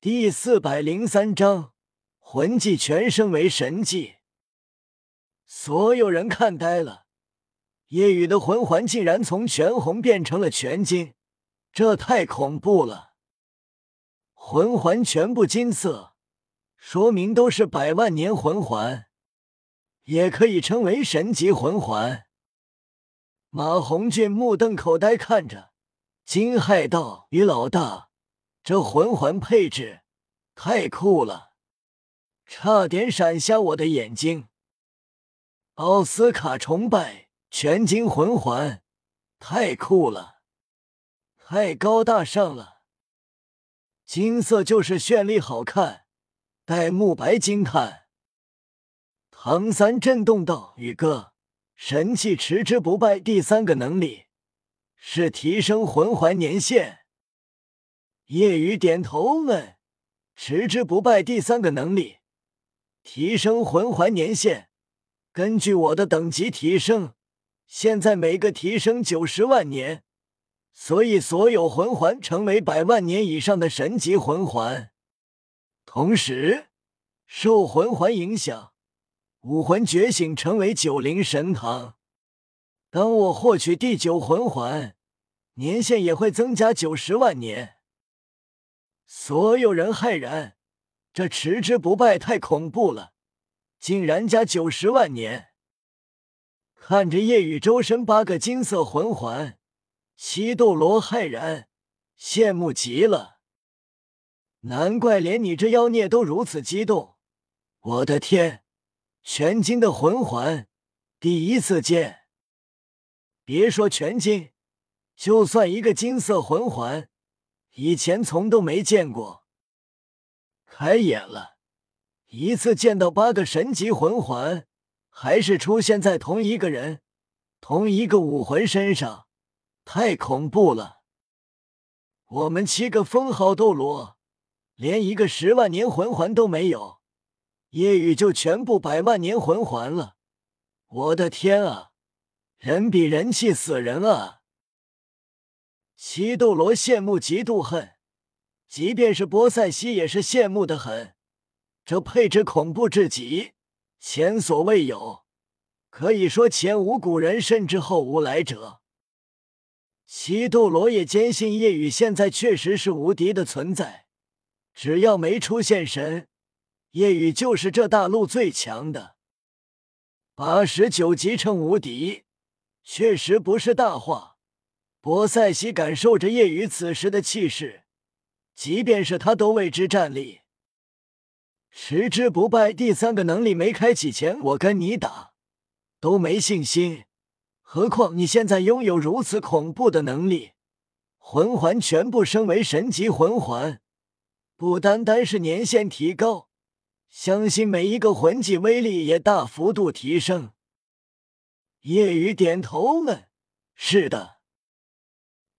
第四百零三章，魂技全升为神技。所有人看呆了，夜雨的魂环竟然从全红变成了全金，这太恐怖了！魂环全部金色，说明都是百万年魂环，也可以称为神级魂环。马红俊目瞪口呆看着，惊骇道：“于老大，这魂环配置太酷了，差点闪瞎我的眼睛！”奥斯卡崇拜全金魂环，太酷了，太高大上了，金色就是绚丽好看。戴沐白惊叹，唐三震动道：“宇哥。”神器持之不败第三个能力是提升魂环年限。夜雨点头问：“持之不败第三个能力提升魂环年限，根据我的等级提升，现在每个提升九十万年，所以所有魂环成为百万年以上的神级魂环。同时，受魂环影响。”武魂觉醒成为九灵神堂，当我获取第九魂环，年限也会增加九十万年。所有人骇然，这持之不败太恐怖了，竟然加九十万年！看着夜雨周身八个金色魂环，七斗罗骇然，羡慕极了。难怪连你这妖孽都如此激动！我的天！全金的魂环，第一次见。别说全金，就算一个金色魂环，以前从都没见过。开眼了，一次见到八个神级魂环，还是出现在同一个人、同一个武魂身上，太恐怖了。我们七个封号斗罗，连一个十万年魂环都没有。夜雨就全部百万年魂环了，我的天啊！人比人气死人啊！七斗罗羡慕嫉妒恨，即便是波塞西也是羡慕的很。这配置恐怖至极，前所未有，可以说前无古人，甚至后无来者。七斗罗也坚信夜雨现在确实是无敌的存在，只要没出现神。夜雨就是这大陆最强的，八十九级称无敌，确实不是大话。博塞西感受着夜雨此时的气势，即便是他都为之战立。十之不败第三个能力没开启前，我跟你打都没信心，何况你现在拥有如此恐怖的能力，魂环全部升为神级魂环，不单单是年限提高。相信每一个魂技威力也大幅度提升。夜雨点头问：“是的。”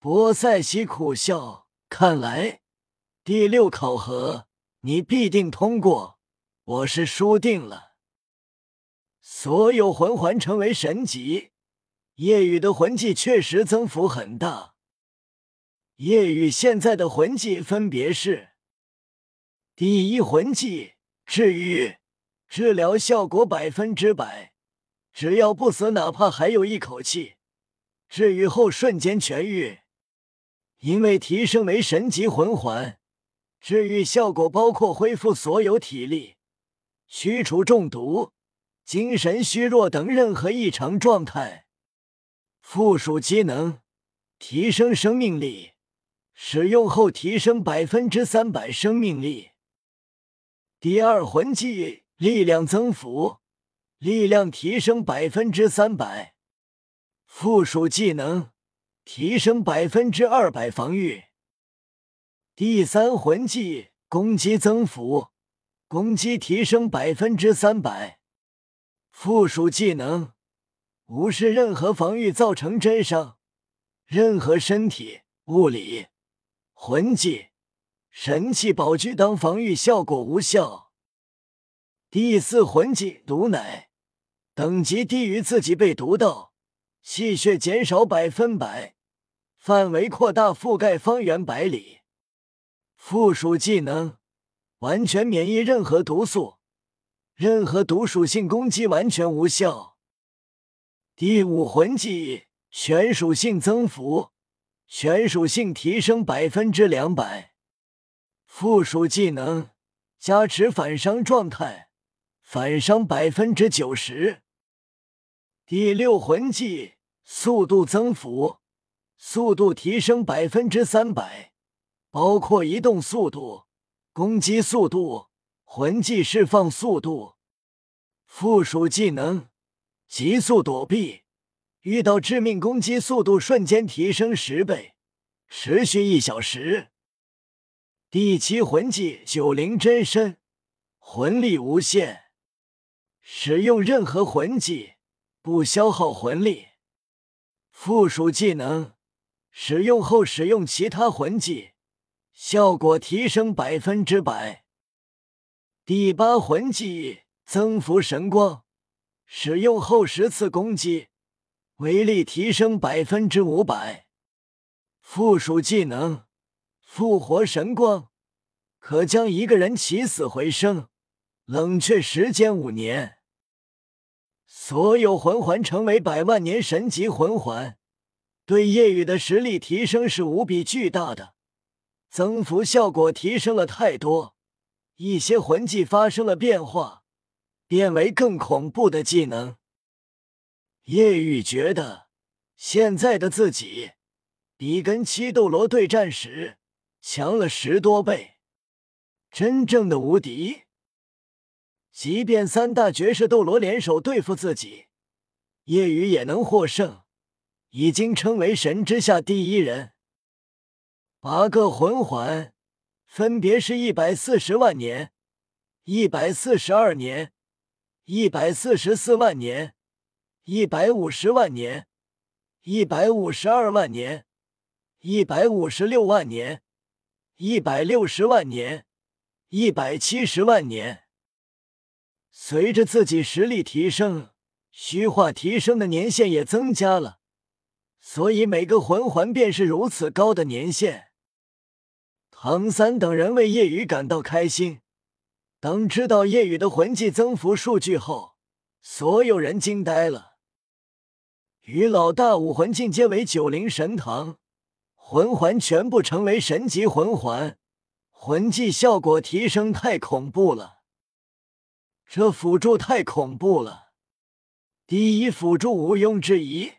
波塞西苦笑：“看来第六考核你必定通过，我是输定了。”所有魂环成为神级，夜雨的魂技确实增幅很大。夜雨现在的魂技分别是：第一魂技。治愈，治疗效果百分之百，只要不死，哪怕还有一口气，治愈后瞬间痊愈。因为提升为神级魂环，治愈效果包括恢复所有体力、驱除中毒、精神虚弱等任何异常状态。附属技能：提升生命力，使用后提升百分之三百生命力。第二魂技力量增幅，力量提升百分之三百。附属技能提升百分之二百防御。第三魂技攻击增幅，攻击提升百分之三百。附属技能无视任何防御造成真伤，任何身体、物理、魂技。神器宝具当防御效果无效。第四魂技毒奶，等级低于自己被毒到，气血减少百分百，范围扩大覆盖方圆百里。附属技能完全免疫任何毒素，任何毒属性攻击完全无效。第五魂技全属性增幅，全属性提升百分之两百。附属技能加持反伤状态，反伤百分之九十。第六魂技速度增幅，速度提升百分之三百，包括移动速度、攻击速度、魂技释放速度。附属技能急速躲避，遇到致命攻击速度瞬间提升十倍，持续一小时。第七魂技九灵真身，魂力无限，使用任何魂技。不消耗魂力，附属技能使用后使用其他魂技，效果提升百分之百。第八魂技增幅神光，使用后十次攻击，威力提升百分之五百。附属技能复活神光，可将一个人起死回生，冷却时间五年。所有魂环成为百万年神级魂环，对夜雨的实力提升是无比巨大的，增幅效果提升了太多，一些魂技发生了变化，变为更恐怖的技能。夜雨觉得现在的自己比跟七斗罗对战时强了十多倍，真正的无敌。即便三大绝世斗罗联手对付自己，叶雨也能获胜，已经称为神之下第一人。八个魂环分别是一百四十万年、一百四十二年、一百四十四万年、一百五十万年、一百五十二万年、一百五十六万年、一百六十万年、一百七十万年。随着自己实力提升，虚化提升的年限也增加了，所以每个魂环便是如此高的年限。唐三等人为叶雨感到开心。当知道叶雨的魂技增幅数据后，所有人惊呆了。于老大武魂进阶为九灵神堂，魂环全部成为神级魂环，魂技效果提升太恐怖了。这辅助太恐怖了，第一辅助毋庸置疑。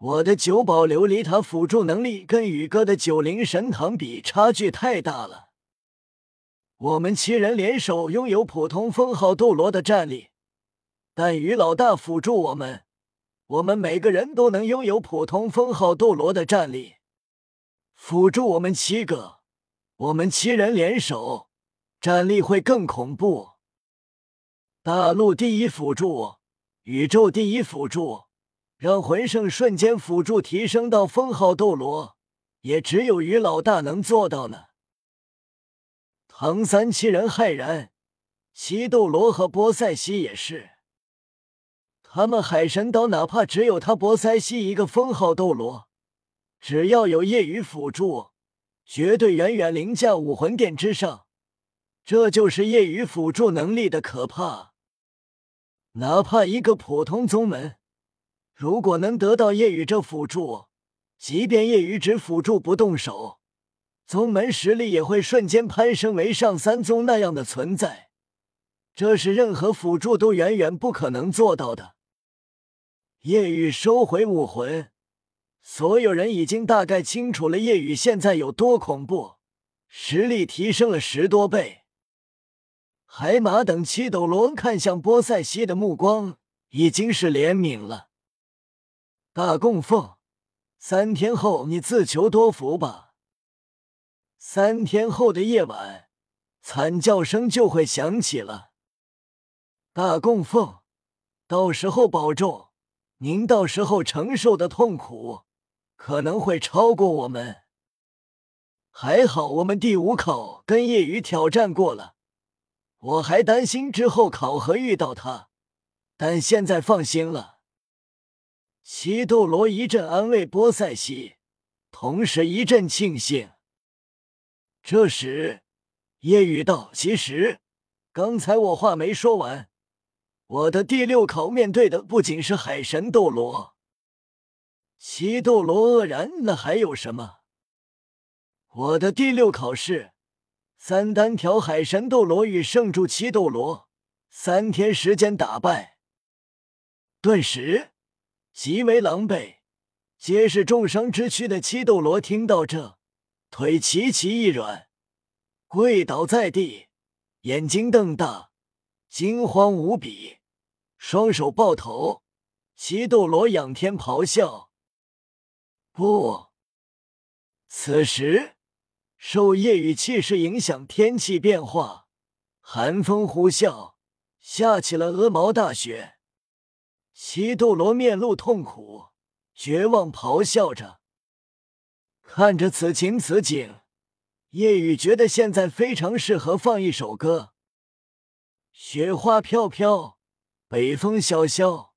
我的九宝琉璃塔辅助能力跟宇哥的九灵神堂比，差距太大了。我们七人联手拥有普通封号斗罗的战力，但于老大辅助我们，我们每个人都能拥有普通封号斗罗的战力。辅助我们七个，我们七人联手，战力会更恐怖。大陆第一辅助，宇宙第一辅助，让魂圣瞬间辅助提升到封号斗罗，也只有于老大能做到呢。唐三七人骇然，七斗罗和波塞西也是。他们海神岛哪怕只有他波塞西一个封号斗罗，只要有夜雨辅助，绝对远远凌驾武魂殿之上。这就是夜雨辅助能力的可怕。哪怕一个普通宗门，如果能得到夜雨这辅助，即便夜雨只辅助不动手，宗门实力也会瞬间攀升为上三宗那样的存在。这是任何辅助都远远不可能做到的。夜雨收回武魂，所有人已经大概清楚了夜雨现在有多恐怖，实力提升了十多倍。海马等七斗罗看向波塞西的目光已经是怜悯了。大供奉，三天后你自求多福吧。三天后的夜晚，惨叫声就会响起了。大供奉，到时候保重，您到时候承受的痛苦可能会超过我们。还好我们第五考跟夜雨挑战过了。我还担心之后考核遇到他，但现在放心了。七斗罗一阵安慰波塞西，同时一阵庆幸。这时，夜雨道：“其实刚才我话没说完，我的第六考面对的不仅是海神斗罗。”七斗罗愕然：“那还有什么？”我的第六考试，三单挑海神斗罗与圣柱七斗罗，三天时间打败。顿时极为狼狈，皆是重伤之躯的七斗罗听到这，腿齐齐一软，跪倒在地，眼睛瞪大，惊慌无比，双手抱头。七斗罗仰天咆哮：“不！”此时。受夜雨气势影响，天气变化，寒风呼啸，下起了鹅毛大雪。西斗罗面露痛苦，绝望咆哮着。看着此情此景，夜雨觉得现在非常适合放一首歌：雪花飘飘，北风萧萧。